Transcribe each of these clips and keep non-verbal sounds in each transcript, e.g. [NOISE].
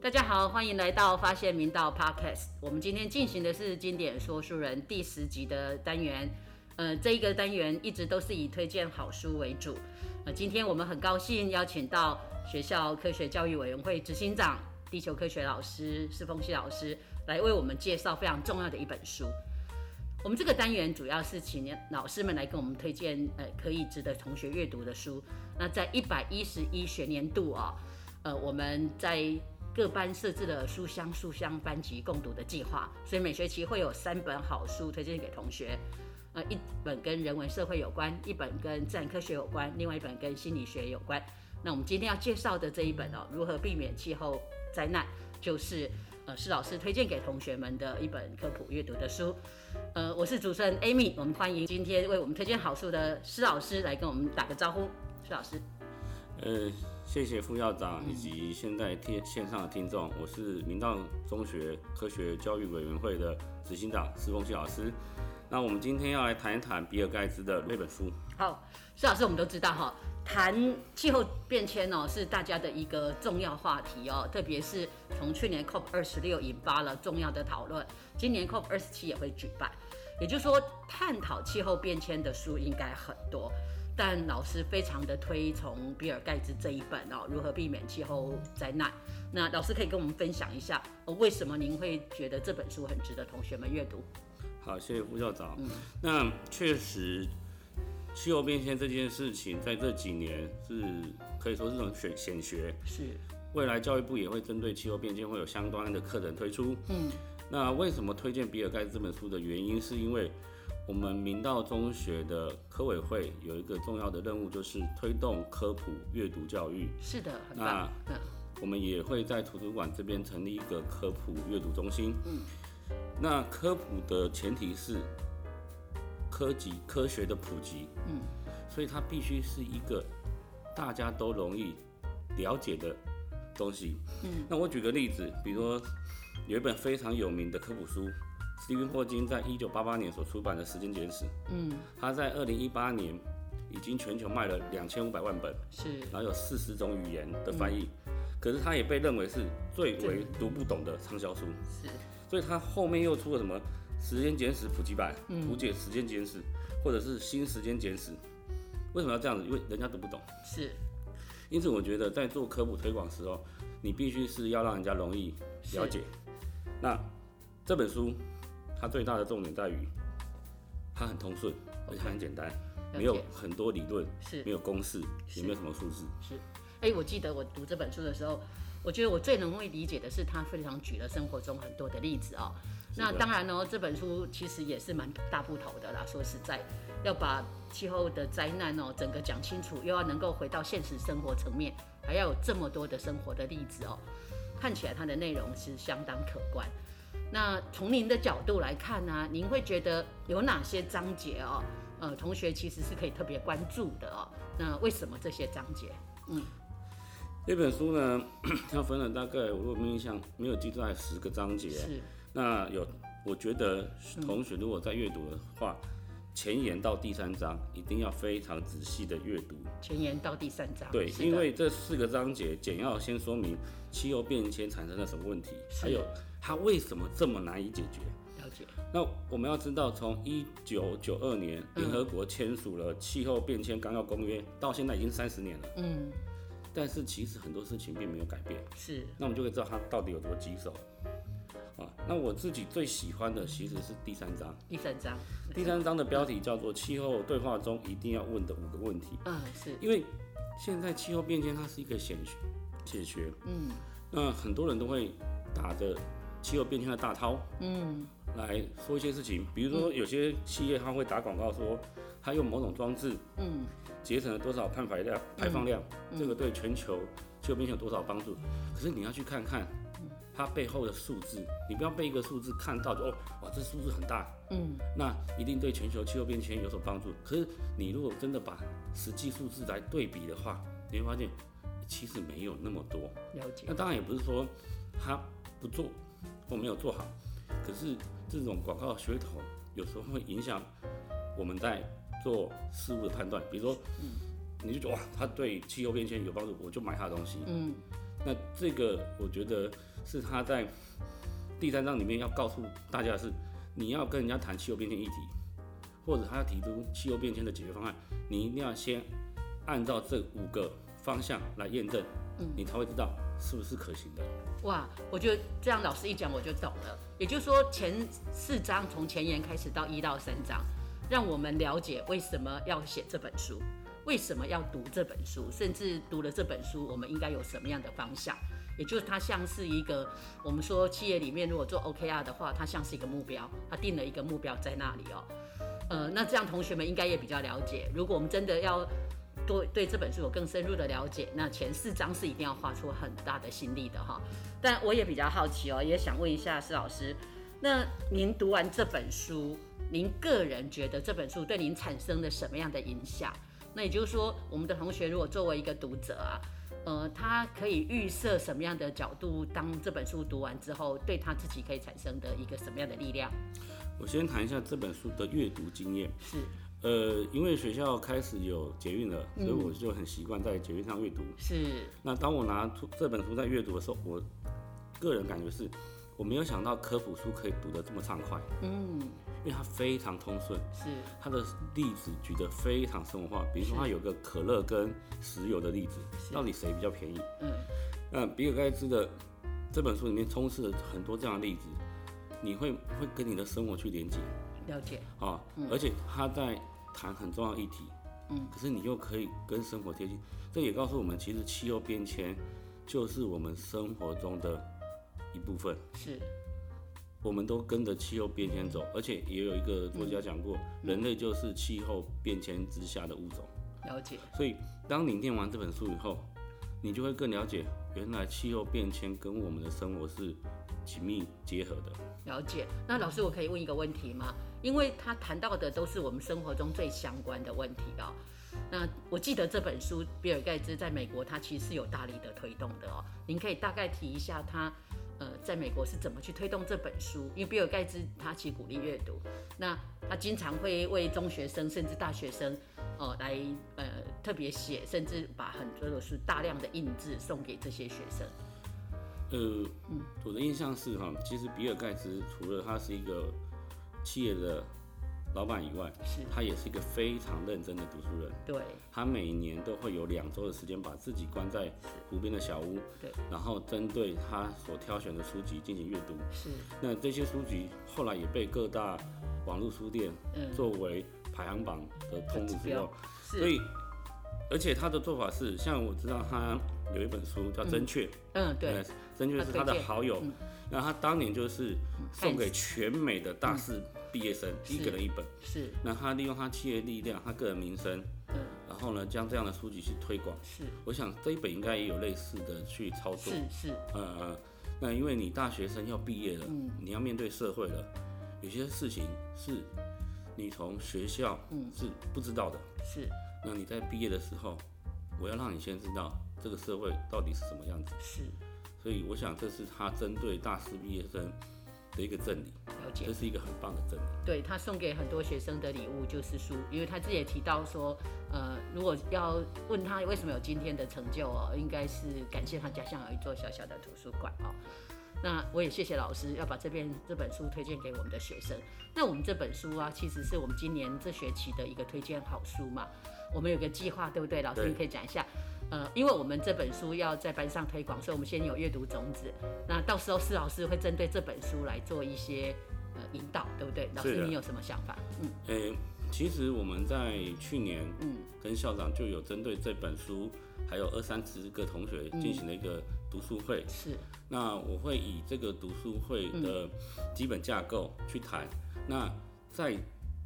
大家好，欢迎来到发现明道 Podcast。我们今天进行的是经典说书人第十集的单元。呃，这一个单元一直都是以推荐好书为主。呃，今天我们很高兴邀请到学校科学教育委员会执行长、地球科学老师施峰熙老师来为我们介绍非常重要的一本书。我们这个单元主要是请老师们来跟我们推荐呃可以值得同学阅读的书。那在一百一十一学年度啊，呃，我们在各班设置了书香书香班级共读的计划，所以每学期会有三本好书推荐给同学。呃，一本跟人文社会有关，一本跟自然科学有关，另外一本跟心理学有关。那我们今天要介绍的这一本哦，如何避免气候灾难，就是呃施老师推荐给同学们的一本科普阅读的书。呃，我是主持人 Amy，我们欢迎今天为我们推荐好书的施老师来跟我们打个招呼。施老师，呃，谢谢副校长以及现在听线上的听众，我是明道中学科学教育委员会的执行长施峰旭老师。那我们今天要来谈一谈比尔盖茨的那本书。好，施老师，我们都知道哈，谈气候变迁哦是大家的一个重要话题哦，特别是从去年 COP 二十六引发了重要的讨论，今年 COP 二十七也会举办，也就是说，探讨气候变迁的书应该很多。但老师非常的推崇比尔盖茨这一本哦，如何避免气候灾难？那老师可以跟我们分享一下，为什么您会觉得这本书很值得同学们阅读？好，谢谢副校长。嗯，那确实，气候变迁这件事情在这几年是可以说是种选显学。是，未来教育部也会针对气候变迁会有相关的课程推出。嗯，那为什么推荐比尔盖茨这本书的原因，是因为我们明道中学的科委会有一个重要的任务，就是推动科普阅读教育。是的，很棒。那我们也会在图书馆这边成立一个科普阅读中心。嗯。那科普的前提是科技科学的普及，嗯，所以它必须是一个大家都容易了解的东西，嗯。那我举个例子，比如说有一本非常有名的科普书，斯蒂芬霍金在一九八八年所出版的《时间简史》，嗯，他在二零一八年已经全球卖了两千五百万本，是，然后有四十种语言的翻译，可是他也被认为是最为读不懂的畅销书，是。所以它后面又出了什么时间简史普及版、图解时间简史，或者是新时间简史？为什么要这样子？因为人家读不懂。是。因此，我觉得在做科普推广时候，你必须是要让人家容易了解。那这本书它最大的重点在于，它很通顺，而且很简单，没有很多理论，是，没有公式，也没有什么数字。是。哎，我记得我读这本书的时候。我觉得我最容易理解的是，他非常举了生活中很多的例子哦。那当然呢，这本书其实也是蛮大部头的啦。说实在，要把气候的灾难哦整个讲清楚，又要能够回到现实生活层面，还要有这么多的生活的例子哦，看起来它的内容是相当可观。那从您的角度来看呢，您会觉得有哪些章节哦？呃，同学其实是可以特别关注的哦。那为什么这些章节？嗯。这本书呢，[CLEARS THROAT] 它分了大概，我如果没印象，没有记错，还十个章节。是。那有，我觉得同学如果在阅读的话，前言到第三章一定要非常仔细的阅读。前言到第三章。对，因为这四个章节简要先说明气候变迁产生了什么问题，还有它为什么这么难以解决。了解。那我们要知道，从一九九二年联合国签署了气候变迁纲要公约，到现在已经三十年了。嗯。但是其实很多事情并没有改变，是。那我们就可以知道它到底有多棘手啊。那我自己最喜欢的其实是第三章。第三章，第三章的标题叫做“气候对话中一定要问的五个问题”。嗯，是。因为现在气候变迁它是一个显学，显学。嗯。那很多人都会打着气候变迁的大涛，嗯，来说一些事情。比如说有些企业他会打广告说，他用某种装置，嗯。节省了多少碳排量？排放量，这个对全球气候变迁有多少帮助？可是你要去看看它背后的数字，你不要被一个数字看到就哦，哇，这数字很大，嗯，那一定对全球气候变迁有所帮助。可是你如果真的把实际数字来对比的话，你会发现其实没有那么多。了解。那当然也不是说他不做或没有做好，可是这种广告噱头有时候会影响我们在做事物的判断，比如说，你就觉得哇，他对气候变迁有帮助，我就买他的东西。嗯，那这个我觉得是他在第三章里面要告诉大家的是，你要跟人家谈气候变迁议题，或者他要提出气候变迁的解决方案，你一定要先按照这五个方向来验证，嗯，你才会知道是不是可行的。哇，我觉得这样老师一讲我就懂了。也就是说，前四章从前言开始到一到三章，让我们了解为什么要写这本书，为什么要读这本书，甚至读了这本书，我们应该有什么样的方向。也就是它像是一个，我们说企业里面如果做 OKR 的话，它像是一个目标，它定了一个目标在那里哦。呃，那这样同学们应该也比较了解。如果我们真的要多对这本书有更深入的了解，那前四章是一定要花出很大的心力的哈。但我也比较好奇哦，也想问一下施老师，那您读完这本书，您个人觉得这本书对您产生了什么样的影响？那也就是说，我们的同学如果作为一个读者啊，呃，他可以预设什么样的角度，当这本书读完之后，对他自己可以产生的一个什么样的力量？我先谈一下这本书的阅读经验。是。呃，因为学校开始有捷运了，所以我就很习惯在捷运上阅读。是。那当我拿出这本书在阅读的时候，我个人感觉是，我没有想到科普书可以读得这么畅快。嗯。因为它非常通顺。是。它的例子举得非常生活化，比如说它有个可乐跟石油的例子，到底谁比较便宜？嗯。那比尔盖茨的这本书里面充斥了很多这样的例子，你会会跟你的生活去连接。了解。啊，而且他在。谈很重要议题，嗯，可是你又可以跟生活贴近，这也告诉我们，其实气候变迁就是我们生活中的一部分，是，我们都跟着气候变迁走，而且也有一个作家讲过，人类就是气候变迁之下的物种，了解。所以当你念完这本书以后，你就会更了解，原来气候变迁跟我们的生活是紧密结合的。了解。那老师，我可以问一个问题吗？因为他谈到的都是我们生活中最相关的问题哦。那我记得这本书，比尔盖茨在美国他其实是有大力的推动的哦。您可以大概提一下他，呃，在美国是怎么去推动这本书？因为比尔盖茨他其实鼓励阅读，那他经常会为中学生甚至大学生，呃，来呃特别写，甚至把很多的书大量的印制送给这些学生。呃，我的印象是哈，其实比尔盖茨除了他是一个企业的老板以外，是，他也是一个非常认真的读书人。对，他每年都会有两周的时间，把自己关在湖边的小屋，对，然后针对他所挑选的书籍进行阅读。是，那这些书籍后来也被各大网络书店作为排行榜的通路之用。所以，而且他的做法是，像我知道他有一本书叫《真确》，嗯，对，真确是他的好友。那他当年就是送给全美的大四毕业生一个人一本，是。那他利用他企业力量，他个人名声，嗯，然后呢，将这样的书籍去推广。是。我想这一本应该也有类似的去操作。是是。呃，那因为你大学生要毕业了，嗯，你要面对社会了，有些事情是你从学校是不知道的。是。那你在毕业的时候，我要让你先知道这个社会到底是什么样子。是。所以我想，这是他针对大四毕业生的一个赠礼，了解，这是一个很棒的赠礼。对他送给很多学生的礼物就是书，因为他自己也提到说，呃，如果要问他为什么有今天的成就哦，应该是感谢他家乡有一座小小的图书馆哦。那我也谢谢老师要把这边这本书推荐给我们的学生。那我们这本书啊，其实是我们今年这学期的一个推荐好书嘛。我们有个计划，对不对？老师，你可以讲一下。呃，因为我们这本书要在班上推广，所以我们先有阅读种子。那到时候施老师会针对这本书来做一些呃引导，对不对？老师，你有什么想法？嗯，诶，其实我们在去年，嗯，跟校长就有针对这本书，还有二三十个同学进行了一个读书会。是。那我会以这个读书会的基本架构去谈。那在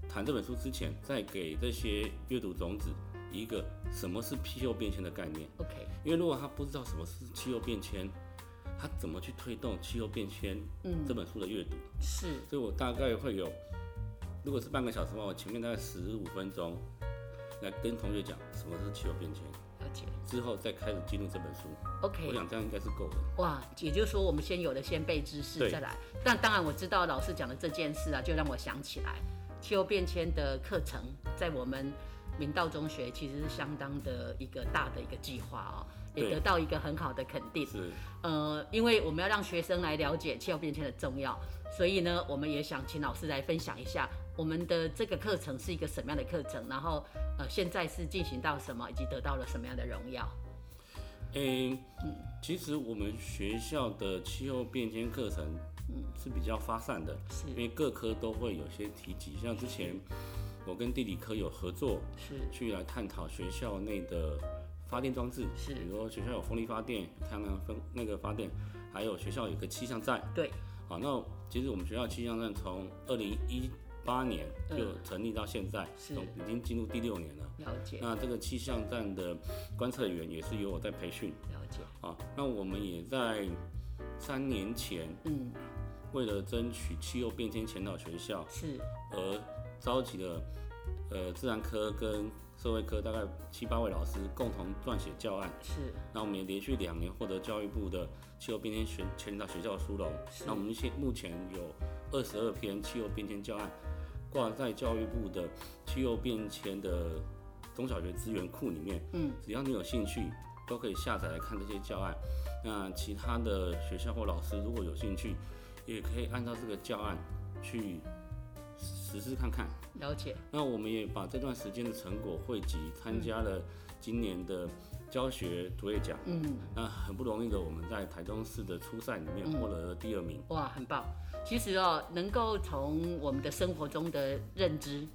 谈这本书之前，再给这些阅读种子。一个什么是气候变迁的概念？OK，因为如果他不知道什么是气候变迁，他怎么去推动气候变迁？嗯，这本书的阅读是，所以我大概会有，如果是半个小时的话，我前面大概十五分钟来跟同学讲什么是气候变迁，了解，之后再开始进入这本书。OK，我想这样应该是够的。哇，也就是说我们先有了先辈知识再来。但当然我知道老师讲的这件事啊，就让我想起来，气候变迁的课程在我们明道中学其实是相当的一个大的一个计划哦，也得到一个很好的肯定。是，呃，因为我们要让学生来了解气候变迁的重要，所以呢，我们也想请老师来分享一下我们的这个课程是一个什么样的课程，然后呃现在是进行到什么，以及得到了什么样的荣耀。诶、其实我们学校的气候变迁课程，是比较发散的，是因为各科都会有些提及。像之前 [LAUGHS] 我跟地理科有合作，是。去来探讨学校内的发电装置，是。比如说学校有风力发电、太阳能风那个发电，还有学校有个气象站。对，好，那其实我们学校气象站从二零一八年就嗯成立到现在，是。总已经进入第六年了。了解。那这个气象站的观测员也是由我在培训。了解，啊。那我们也在三年前，嗯，为了争取气候变迁前导学校，是。而召集了呃自然科跟社会科大概七八位老师共同撰写教案。是那我们也连续两年获得教育部的气候变迁全全导学校的殊荣。是那我们现目前有二十二篇气候变迁教案挂在教育部的气候变迁的中小学资源库里面。嗯，只要你有兴趣，都可以下载来看这些教案。那其他的学校或老师如果有兴趣，也可以按照这个教案去实施看看。了解，那我们也把这段时间的成果汇集，参加了今年的教学卓越奖。嗯，那很不容易的，我们在台中市的初赛里面获得了第二名。哇，很棒。其实哦，能够从我们的生活中的认知，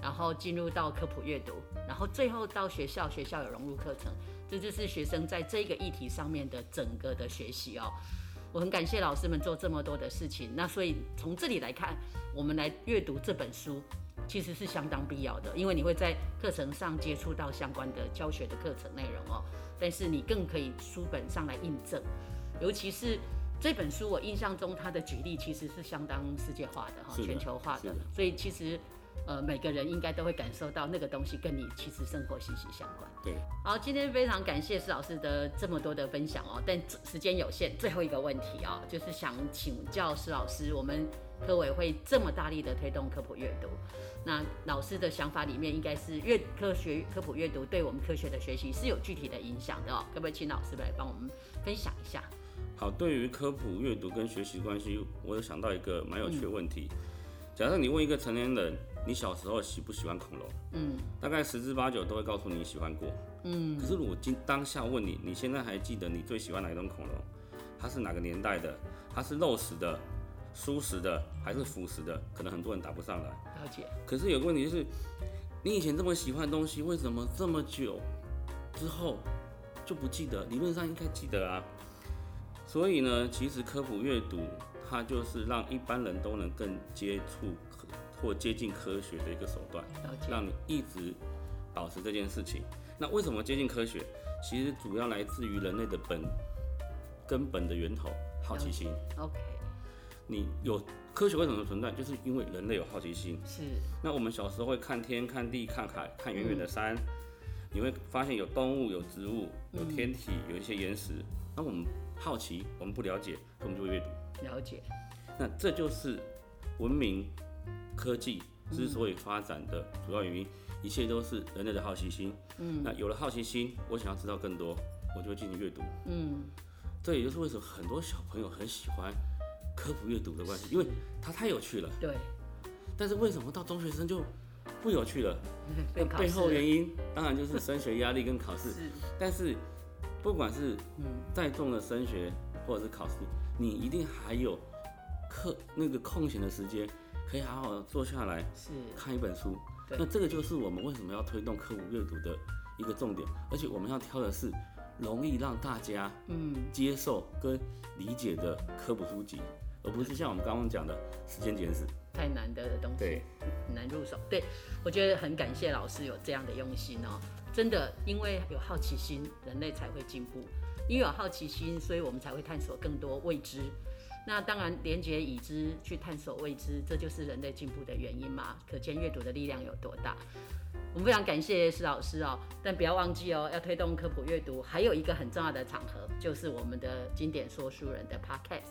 然后进入到科普阅读，然后最后到学校，学校有融入课程，这就是学生在这个议题上面的整个的学习哦。我很感谢老师们做这么多的事情。那所以从这里来看，我们来阅读这本书，其实是相当必要的，因为你会在课程上接触到相关的教学的课程内容哦。但是你更可以书本上来印证，尤其是这本书，我印象中它的举例其实是相当世界化的哈，全球化的所以其实呃每个人应该都会感受到那个东西跟你其实生活息息相关。对，好，今天非常感谢施老师的这么多的分享哦，但时间有限，最后一个问题哦，就是想请教施老师，我们科委会这么大力的推动科普阅读，那老师的想法里面应该是阅科学科普阅读对我们科学的学习是有具体的影响的哦，可不可以请老师来帮我们分享一下？好，对于科普阅读跟学习关系，我有想到一个蛮有趣的问题。假设你问一个成年人，你小时候喜不喜欢恐龙？嗯，大概十之八九都会告诉你喜欢过。嗯，可是如果今当下问你，你现在还记得你最喜欢哪一种恐龙？它是哪个年代的？它是肉食的、蔬食的还是腐食的？可能很多人答不上来。了解，可是有个问题就是，你以前这么喜欢的东西，为什么这么久之后就不记得？理论上应该记得啊。所以呢，其实科普阅读它就是让一般人都能更接触科或接近科学的一个手段，让你一直保持这件事情。那为什么接近科学？其实主要来自于人类的本根本的源头——好奇心。OK，你有科学为什么存在？就是因为人类有好奇心。是，那我们小时候会看天、看地、看海、看远远的山，你会发现有动物、有植物、有天体、有一些岩石。那我们好奇，我们不了解，我们就会阅读。了解，那这就是文明科技之所以发展的主要原因，一切都是人类的好奇心。嗯，那有了好奇心，我想要知道更多，我就会进行阅读。嗯，这也就是为什么很多小朋友很喜欢科普阅读的关系，因为它太有趣了。对，但是为什么到中学生就不有趣了？[LAUGHS] 那背后原因当然就是升学压力跟考试。[LAUGHS] 是，但是不管是嗯，再重的升学或者是考试，你一定还有课那个空闲的时间，可以好好地坐下来是，看一本书。对那这个就是我们为什么要推动科普阅读的一个重点，而且我们要挑的是容易让大家嗯，接受跟理解的科普书籍，而不是像我们刚刚讲的时间简史。太难的东西。对，很难入手。对我觉得很感谢老师有这样的用心哦，真的，因为有好奇心，人类才会进步。因为有好奇心，所以我们才会探索更多未知。那当然，连接已知去探索未知，这就是人类进步的原因嘛。可见阅读的力量有多大。我们非常感谢施老师哦，但不要忘记哦，要推动科普阅读，还有一个很重要的场合，就是我们的经典说书人的 Podcast。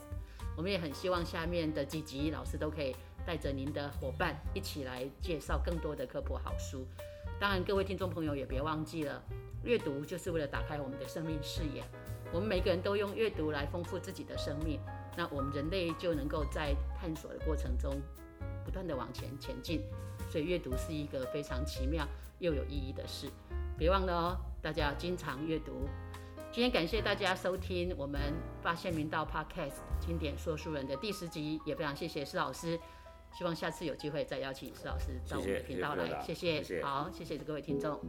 我们也很希望下面的几集老师都可以带着您的伙伴一起来介绍更多的科普好书。当然，各位听众朋友也别忘记了，阅读就是为了打开我们的生命视野。我们每个人都用阅读来丰富自己的生命，那我们人类就能够在探索的过程中不断的往前前进。所以阅读是一个非常奇妙又有意义的事，别忘了哦，大家要经常阅读。今天感谢大家收听我们发现明道 Podcast 经典说书人的第十集，也非常谢谢施老师，希望下次有机会再邀请施老师到我们的频道来，谢谢，好，谢谢各位听众。